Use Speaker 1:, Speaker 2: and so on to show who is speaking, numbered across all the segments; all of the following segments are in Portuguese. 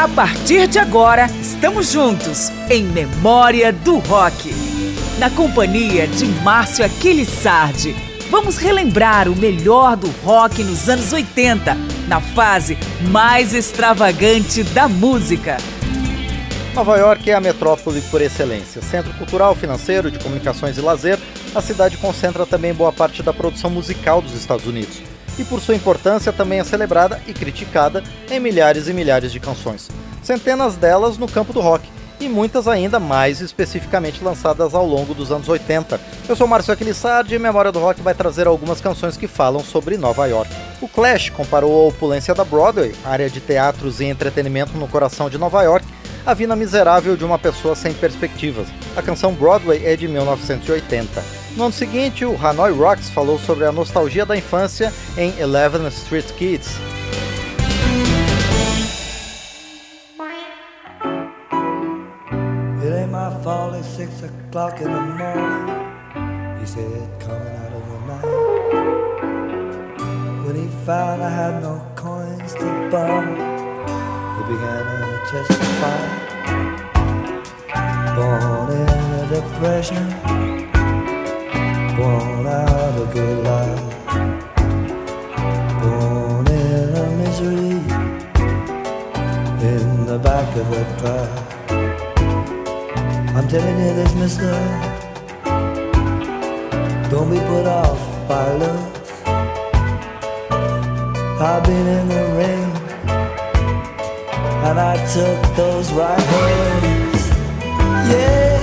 Speaker 1: A partir de agora, estamos juntos em Memória do Rock. Na companhia de Márcio Aquiles Sardi, vamos relembrar o melhor do rock nos anos 80, na fase mais extravagante da música.
Speaker 2: Nova York é a metrópole por excelência. Centro cultural, financeiro, de comunicações e lazer, a cidade concentra também boa parte da produção musical dos Estados Unidos e por sua importância também é celebrada e criticada em milhares e milhares de canções, centenas delas no campo do rock e muitas ainda mais especificamente lançadas ao longo dos anos 80. Eu sou Márcio Aquilissardi e Memória do Rock vai trazer algumas canções que falam sobre Nova York. O Clash comparou a opulência da Broadway, área de teatros e entretenimento no coração de Nova York, à vida miserável de uma pessoa sem perspectivas. A canção Broadway é de 1980. No ano seguinte, o Hanoi Rocks falou sobre a nostalgia da infância em Eleven Street Kids. Born in a depression born out a good life, born in a misery in the back of a truck. I'm telling you this, mister, don't be put off by looks. I've been in the rain and I took those right hands. Yeah.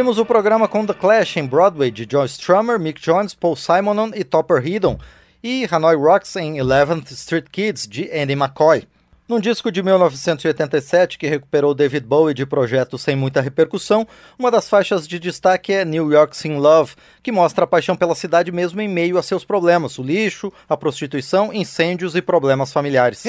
Speaker 3: Abrimos o programa com The Clash em Broadway de John Strummer, Mick Jones, Paul Simonon e Topper Headon e Hanoi Rocks em 11th Street Kids de Andy McCoy. Num disco de 1987 que recuperou David Bowie de projetos sem muita repercussão, uma das faixas de destaque é New York's in Love, que mostra a paixão pela cidade mesmo em meio a seus problemas, o lixo, a prostituição, incêndios e problemas familiares.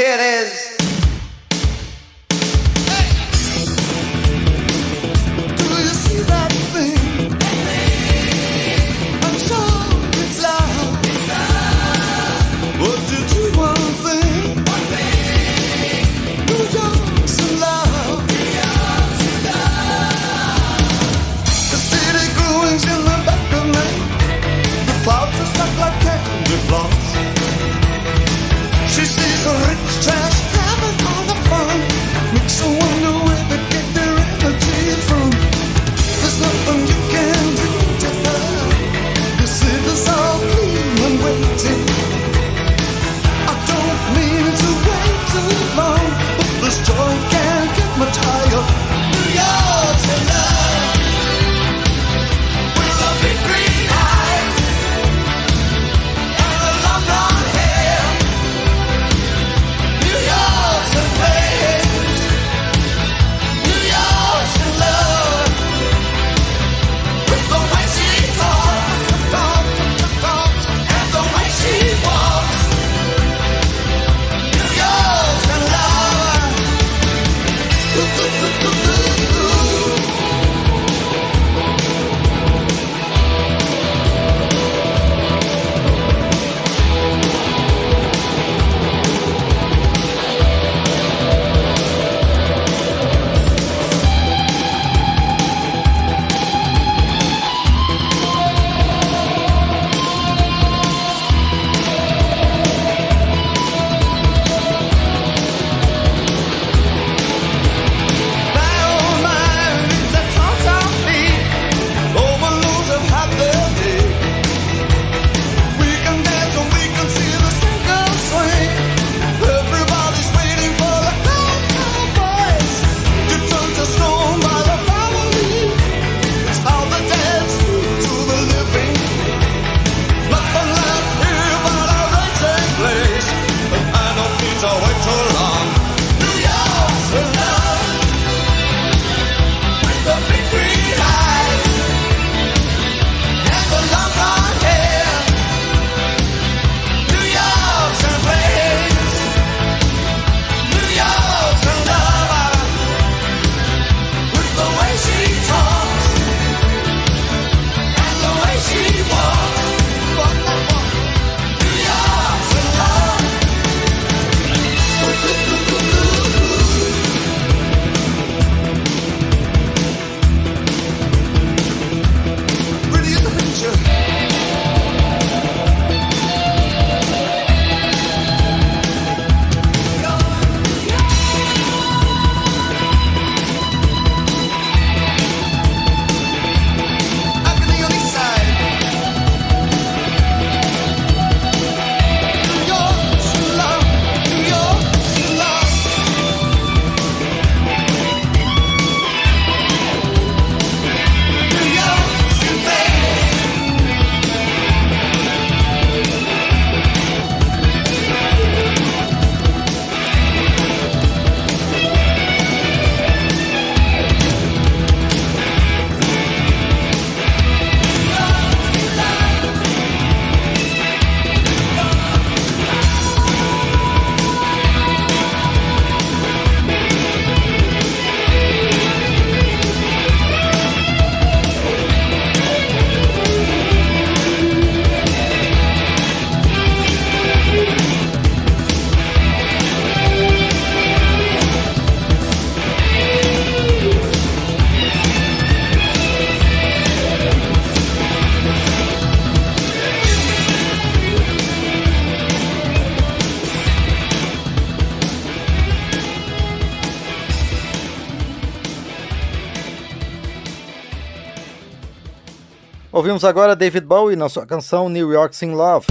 Speaker 3: Ouvimos agora David Bowie na sua canção New York's in Love.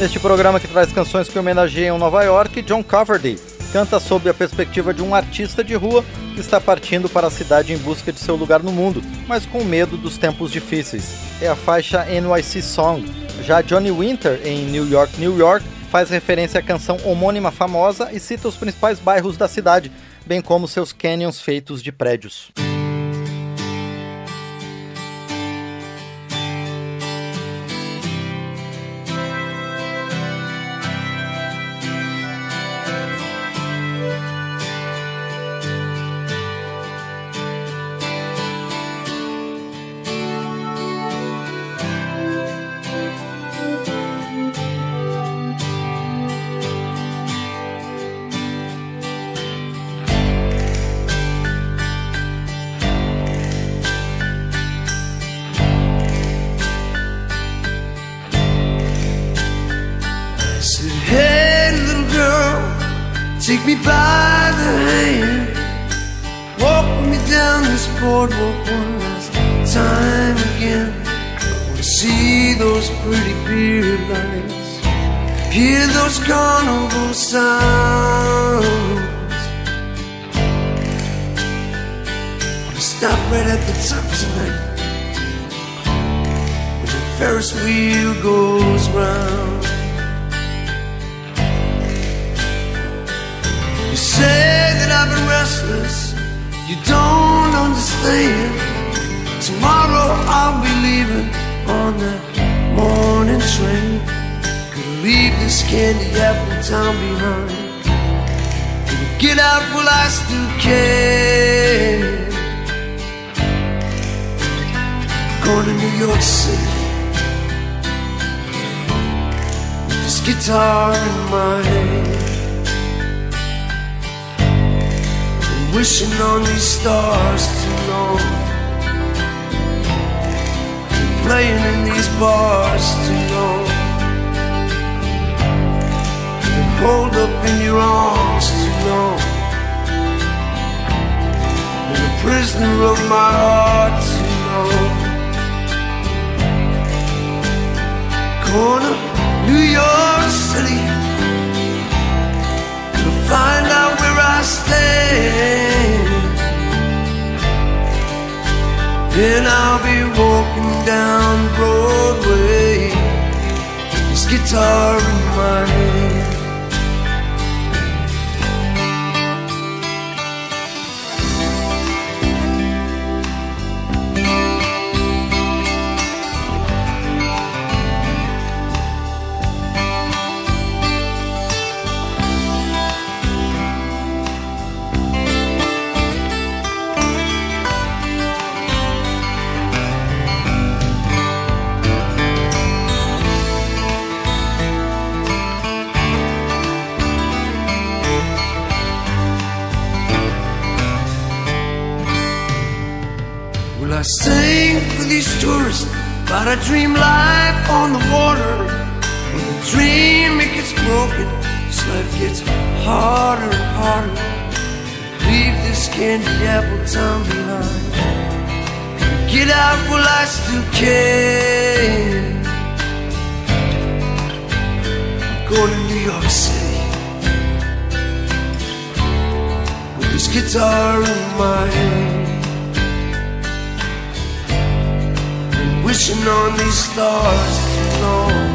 Speaker 4: Neste programa que traz canções que homenageiam Nova York, John Cafferty canta sob a perspectiva de um artista de rua que está partindo para a cidade em busca de seu lugar no mundo, mas com medo dos tempos difíceis. É a faixa NYC Song. Já Johnny Winter, em New York, New York, faz referência à canção homônima famosa e cita os principais bairros da cidade, bem como seus canyons feitos de prédios.
Speaker 5: Take me by the hand. Walk me down this boardwalk one last time again. I wanna see those pretty beer lights Hear those carnival sounds. Wanna stop right at the top tonight. Where the Ferris wheel goes round say that I've been restless. You don't understand. Tomorrow I'll be leaving on that morning train. Gonna leave this candy apple town behind. Gonna get out while I still can. Going to New York City. With this guitar in my hand. Wishing on these stars too long. Playing in these bars too long. Been hold up in your arms too long. Been a prisoner of my heart too long. Corner, New York City. Find out where I stand. Then I'll be walking down Broadway this guitar in my hand. Still can. Go to New York City with this guitar in my hand. wishing on these stars too long.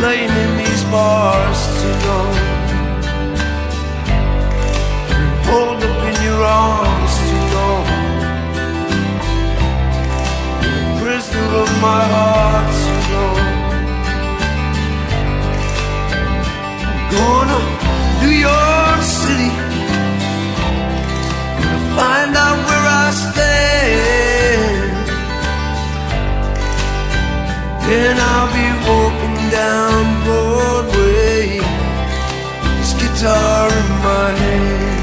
Speaker 5: Playing in these bars too long. Hold up in your arms my heart too long. Going to New York City. Gonna find out where I stand. Then I'll be walking down Broadway this guitar in my hand.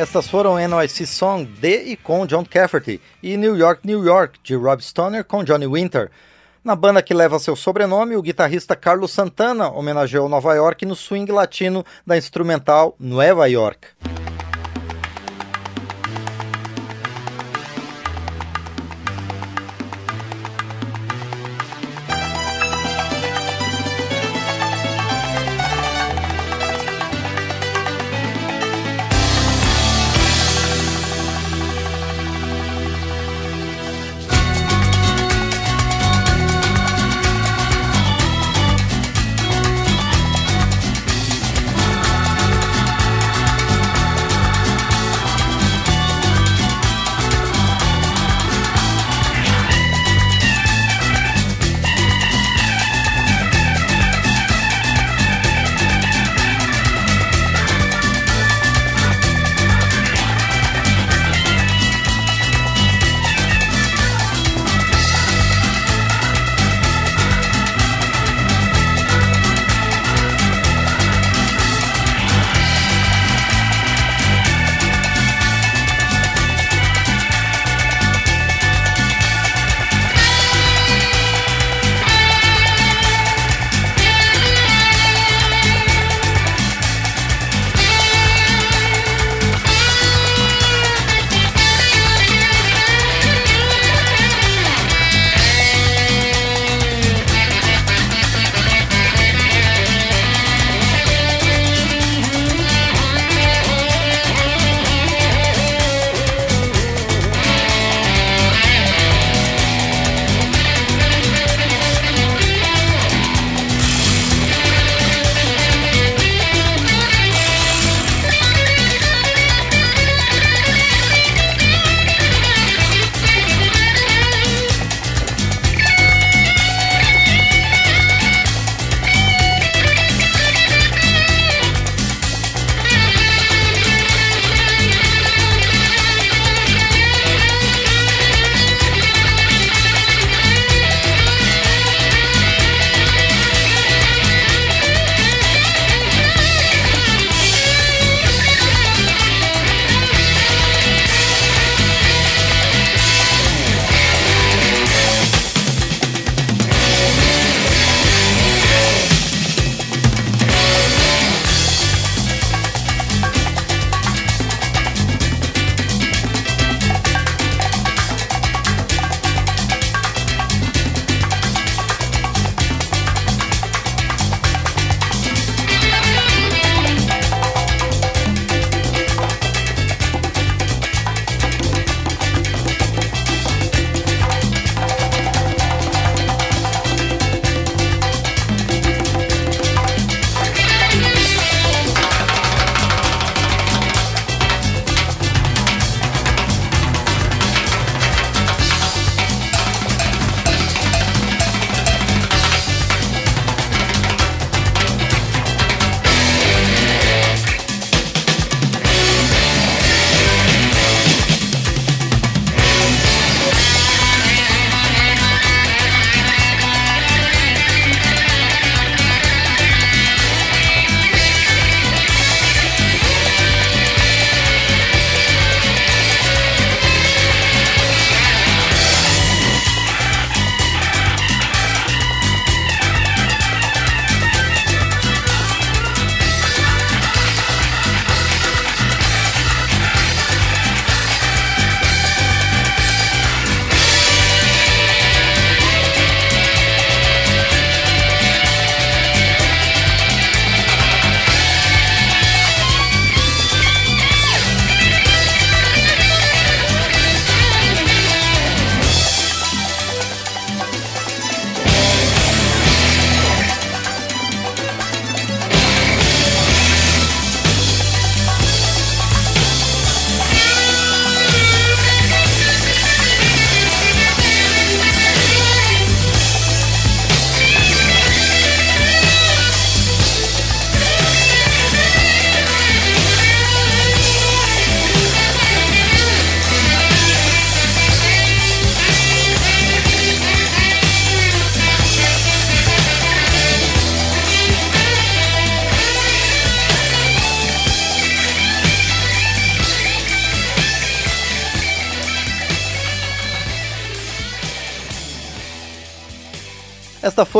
Speaker 4: Estas foram NYC Song de e com John Cafferty e New York, New York de Rob Stoner com Johnny Winter. Na banda que leva seu sobrenome, o guitarrista Carlos Santana homenageou Nova York no swing latino da instrumental Nueva York.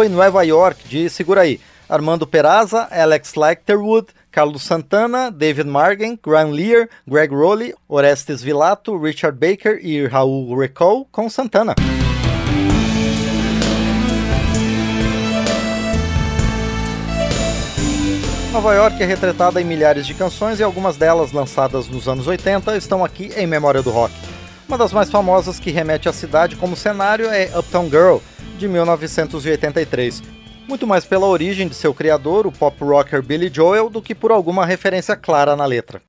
Speaker 6: Foi Nova York, de Segura aí. Armando Peraza, Alex Lecterwood, Carlos Santana, David Margen, Graham Lear, Greg Rowley, Orestes Vilato, Richard Baker e Raul Recall com Santana. Nova York é retratada em milhares de canções e algumas delas, lançadas nos anos 80, estão aqui em memória do rock. Uma das mais famosas que remete à cidade como cenário é Uptown Girl, de 1983. Muito mais pela origem de seu criador, o pop rocker Billy Joel, do que por alguma referência clara na letra.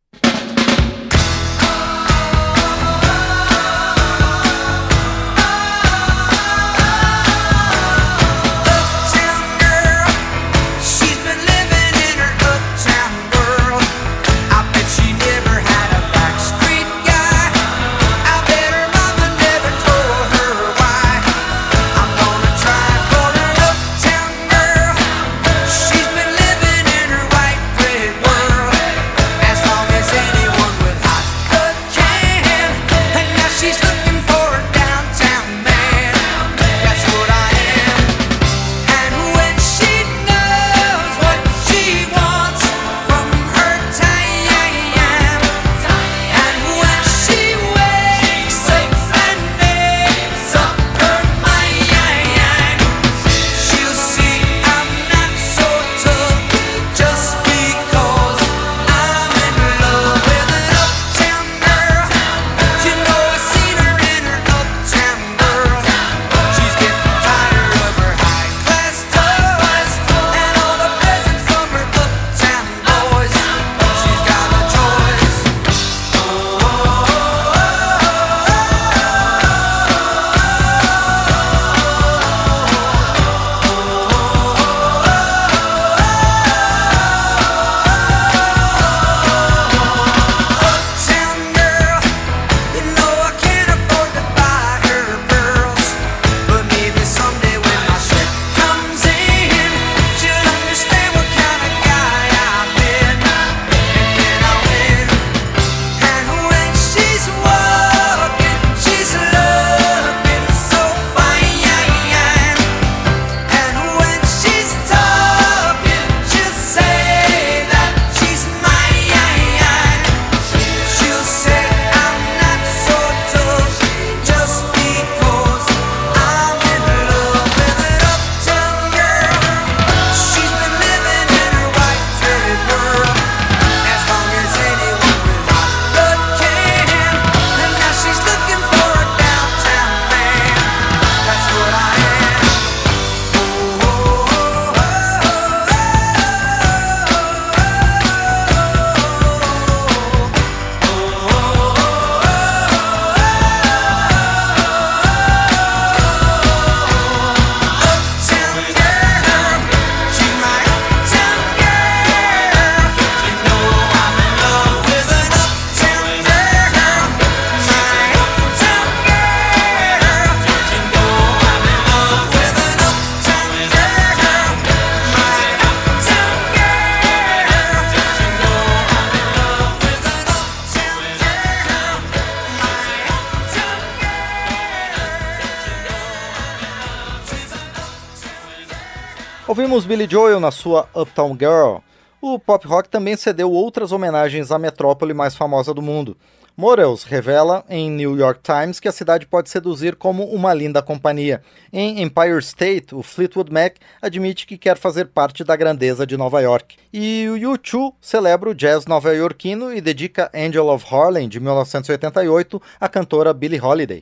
Speaker 6: Ouvimos Billy Joel na sua Uptown Girl. O pop rock também cedeu outras homenagens à metrópole mais famosa do mundo. Morels revela em New York Times que a cidade pode seduzir como uma linda companhia. Em Empire State, o Fleetwood Mac admite que quer fazer parte da grandeza de Nova York. E o U2 celebra o jazz nova-iorquino e dedica Angel of Harlem, de 1988, à cantora Billie Holiday.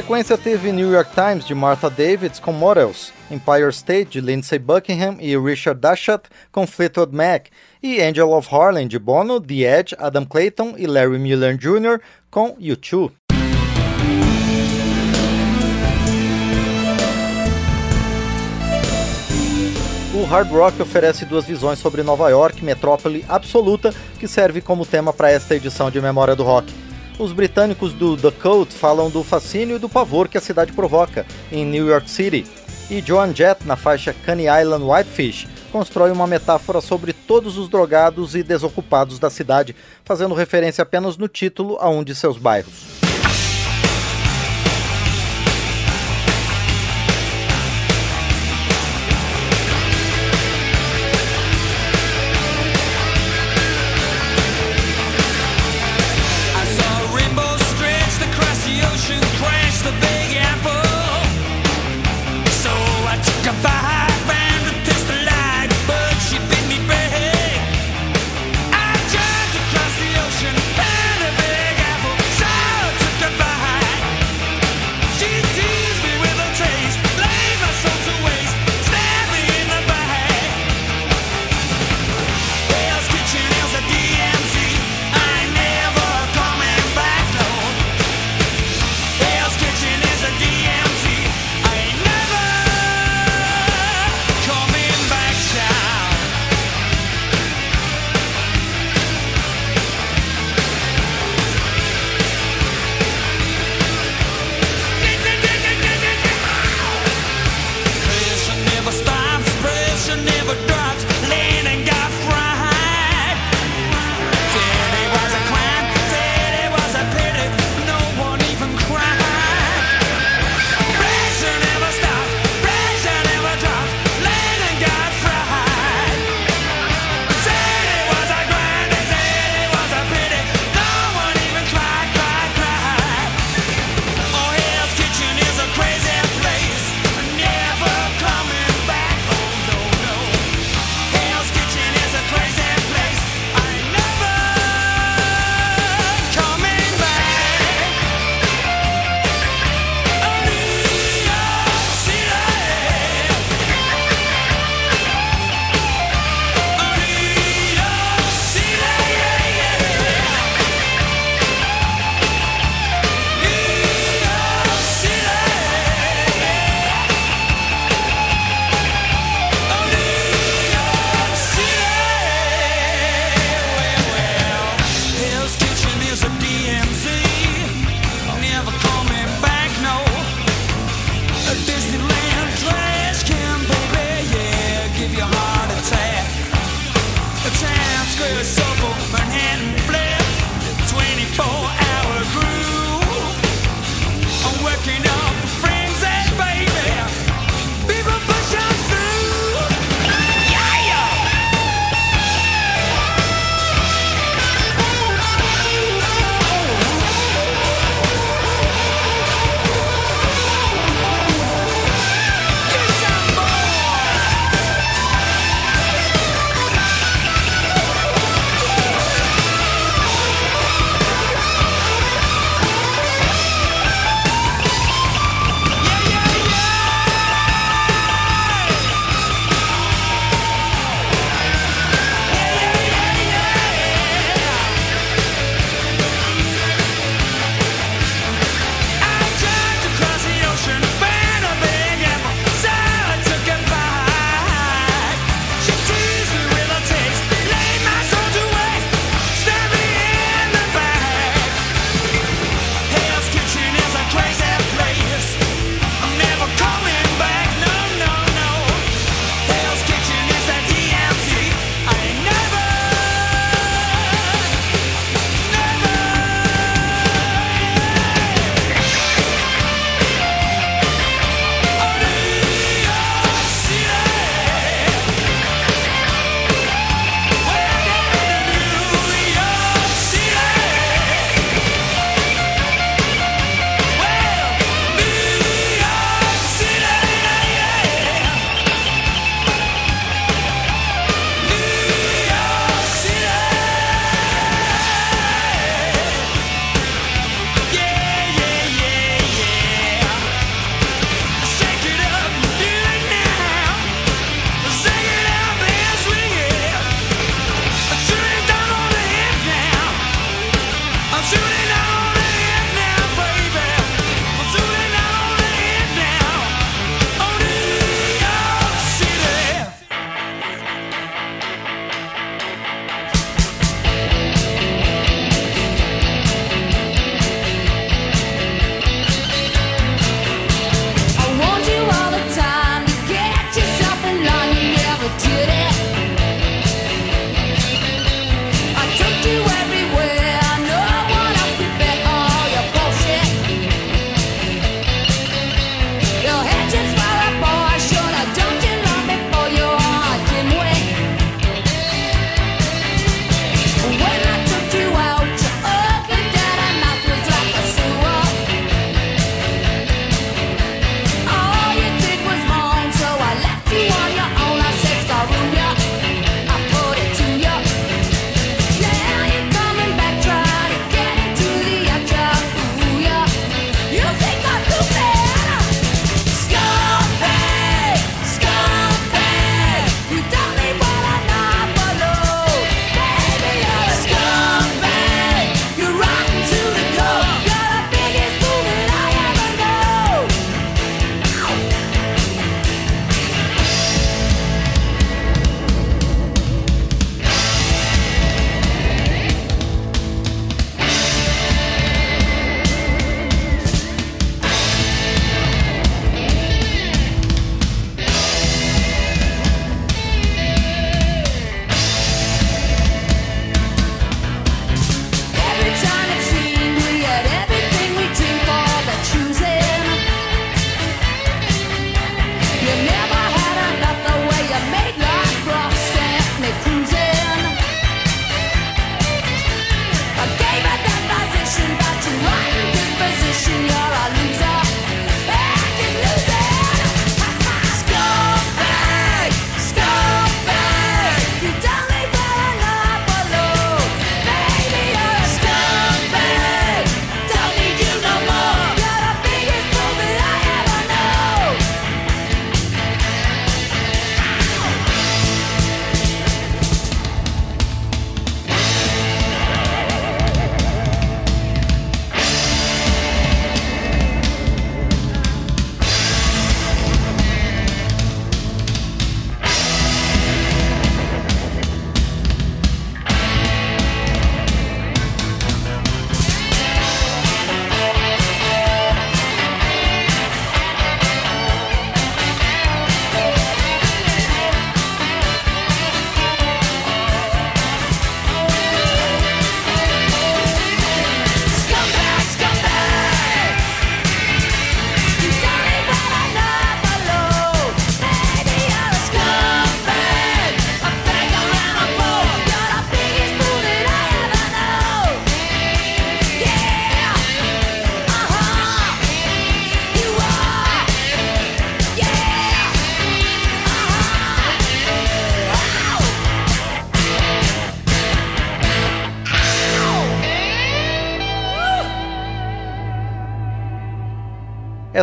Speaker 7: Sequência teve New York Times de Martha Davids com Models, Empire State de Lindsey Buckingham e Richard Dashut com Fleetwood Mac, e Angel of Harlem de Bono, The Edge, Adam Clayton e Larry Mullen Jr. com U2. O hard rock oferece duas visões sobre Nova York, metrópole absoluta, que serve como tema para esta edição de Memória do Rock. Os britânicos do The Code falam do fascínio e do pavor que a cidade provoca em New York City. E Joan Jett, na faixa Coney Island Whitefish, constrói uma metáfora sobre todos os drogados e desocupados da cidade, fazendo referência apenas no título a um de seus bairros.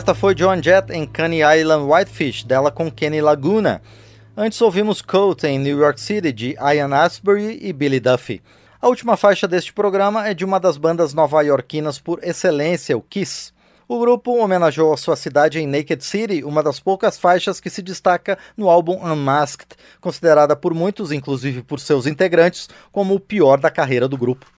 Speaker 4: Esta foi John Jett em Coney Island Whitefish, dela com Kenny Laguna. Antes ouvimos Coat em New York City, de Ian Astbury e Billy Duffy. A última faixa deste programa é de uma das bandas nova-iorquinas por excelência, o Kiss. O grupo homenageou a sua cidade em Naked City, uma das poucas faixas que se destaca no álbum Unmasked, considerada por muitos, inclusive por seus integrantes, como o pior da carreira do grupo.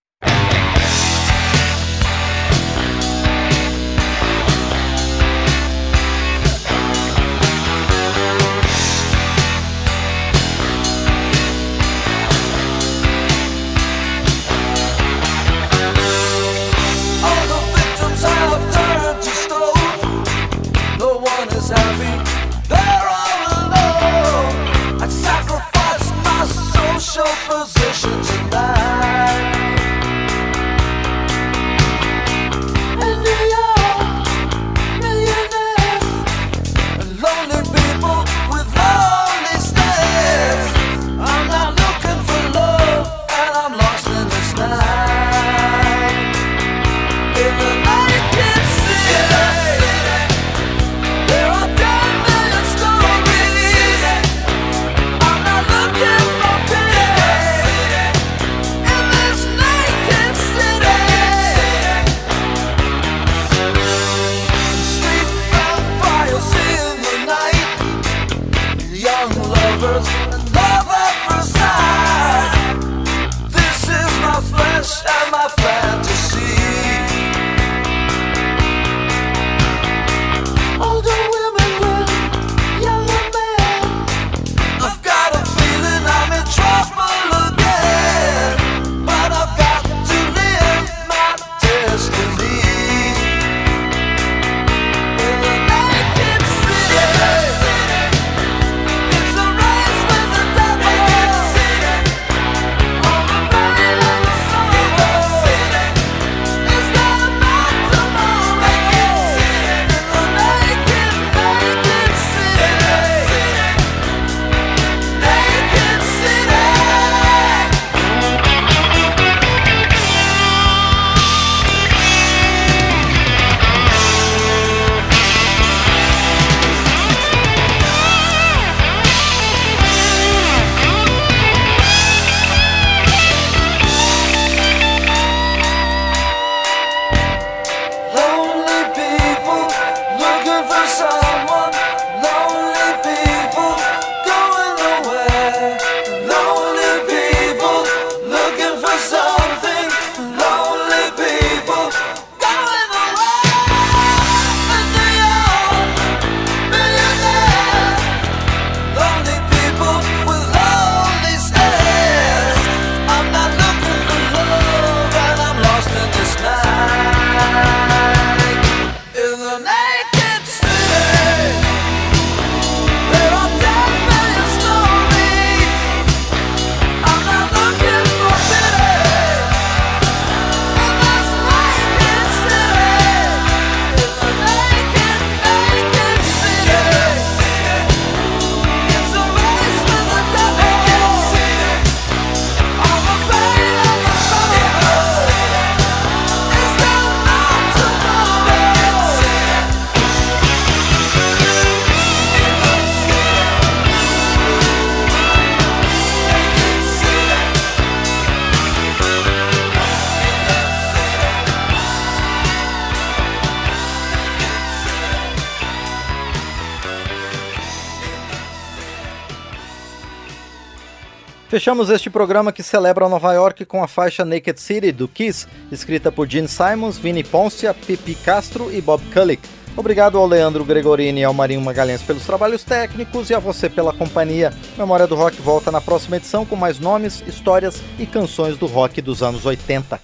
Speaker 4: Fechamos este programa que celebra Nova York com a faixa Naked City do Kiss, escrita por Gene Simons, Vinnie Poncia, Pipi Castro e Bob Kulick. Obrigado ao Leandro Gregorini e ao Marinho Magalhães pelos trabalhos técnicos e a você pela companhia. Memória do Rock volta na próxima edição com mais nomes, histórias e canções do rock dos anos 80.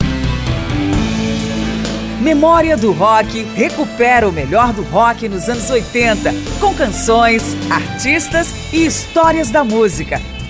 Speaker 1: Memória do Rock recupera o melhor do rock nos anos 80, com canções, artistas e histórias da música